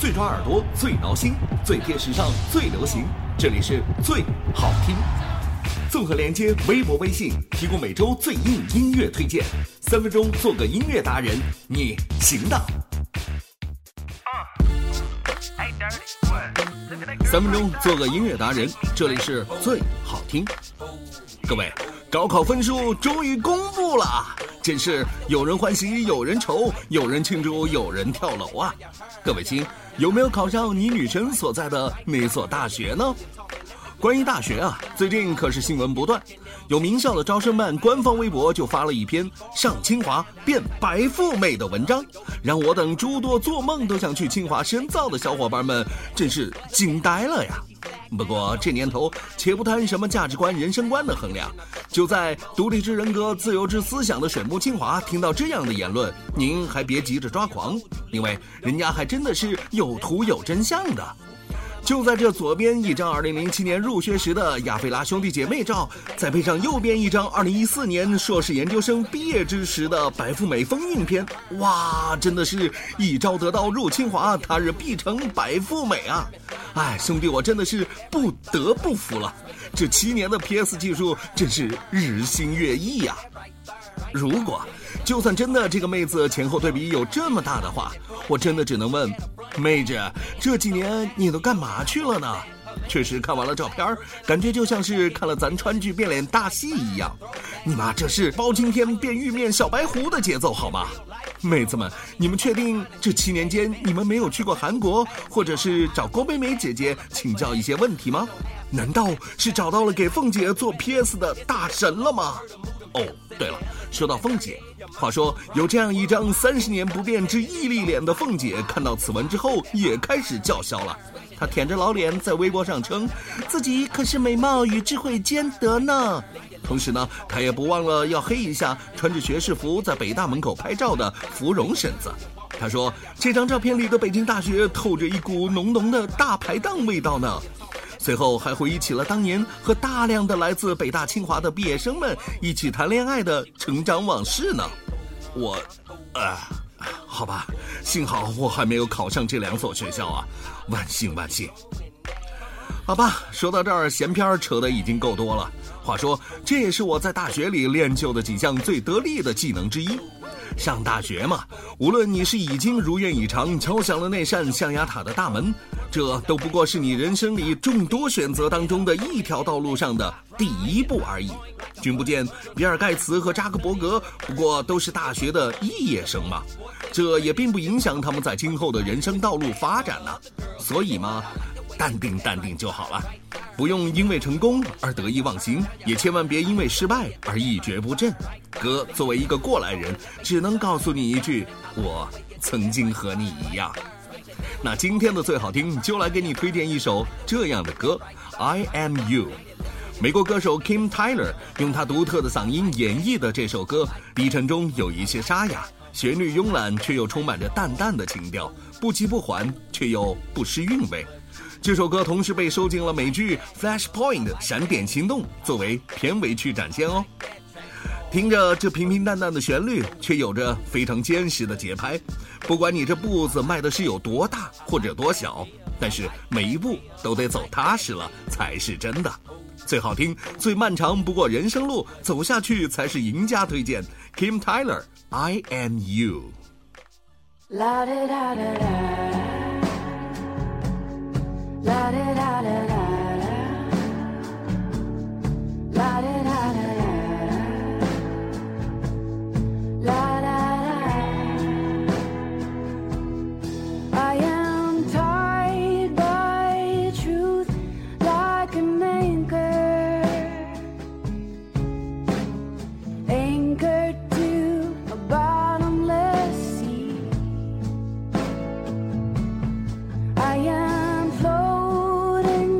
最抓耳朵，最挠心，最贴时尚，最流行。这里是最好听。综合连接微博、微信，提供每周最硬音乐推荐。三分钟做个音乐达人，你行的。三分钟做个音乐达人，这里是最好听。各位，高考分数终于公布了，真是有人欢喜有人愁，有人庆祝有人跳楼啊！各位亲，有没有考上你女神所在的那所大学呢？关于大学啊，最近可是新闻不断，有名校的招生办官方微博就发了一篇上清华变白富美的文章，让我等诸多做梦都想去清华深造的小伙伴们真是惊呆了呀！不过这年头，且不谈什么价值观、人生观的衡量，就在独立之人格、自由之思想的水木清华，听到这样的言论，您还别急着抓狂，因为人家还真的是有图有真相的。就在这左边一张2007年入学时的亚非拉兄弟姐妹照，再配上右边一张2014年硕士研究生毕业之时的白富美风韵片，哇，真的是一朝得道入清华，他日必成白富美啊！哎，兄弟，我真的是不得不服了，这七年的 PS 技术真是日新月异呀！如果就算真的这个妹子前后对比有这么大的话，我真的只能问，妹子这几年你都干嘛去了呢？确实看完了照片，感觉就像是看了咱川剧变脸大戏一样。你妈这是包青天变玉面小白狐的节奏好吗？妹子们，你们确定这七年间你们没有去过韩国，或者是找郭美美姐姐请教一些问题吗？难道是找到了给凤姐做 PS 的大神了吗？哦，对了，说到凤姐，话说有这样一张三十年不变之毅力脸的凤姐，看到此文之后也开始叫嚣了。她舔着老脸在微博上称，自己可是美貌与智慧兼得呢。同时呢，她也不忘了要黑一下穿着学士服在北大门口拍照的芙蓉婶子。她说，这张照片里的北京大学透着一股浓浓的大排档味道呢。随后还回忆起了当年和大量的来自北大清华的毕业生们一起谈恋爱的成长往事呢。我，呃，好吧，幸好我还没有考上这两所学校啊，万幸万幸。好吧，说到这儿，闲篇扯的已经够多了。话说，这也是我在大学里练就的几项最得力的技能之一。上大学嘛，无论你是已经如愿以偿敲响了那扇象牙塔的大门，这都不过是你人生里众多选择当中的一条道路上的第一步而已。君不见，比尔盖茨和扎克伯格不过都是大学的肄业生嘛，这也并不影响他们在今后的人生道路发展呢。所以嘛，淡定淡定就好了。不用因为成功而得意忘形，也千万别因为失败而一蹶不振。哥，作为一个过来人，只能告诉你一句：我曾经和你一样。那今天的最好听，就来给你推荐一首这样的歌，《I Am You》。美国歌手 Kim Tyler 用他独特的嗓音演绎的这首歌，低沉中有一些沙哑，旋律慵懒却又充满着淡淡的情调，不急不缓却又不失韵味。这首歌同时被收进了美剧《Flashpoint》闪点行动作为片尾曲展现哦。听着这平平淡淡的旋律，却有着非常坚实的节拍。不管你这步子迈的是有多大或者多小，但是每一步都得走踏实了才是真的。最好听、最漫长不过人生路，走下去才是赢家。推荐 Kim Tyler，《I Am You》。La da da da da. orang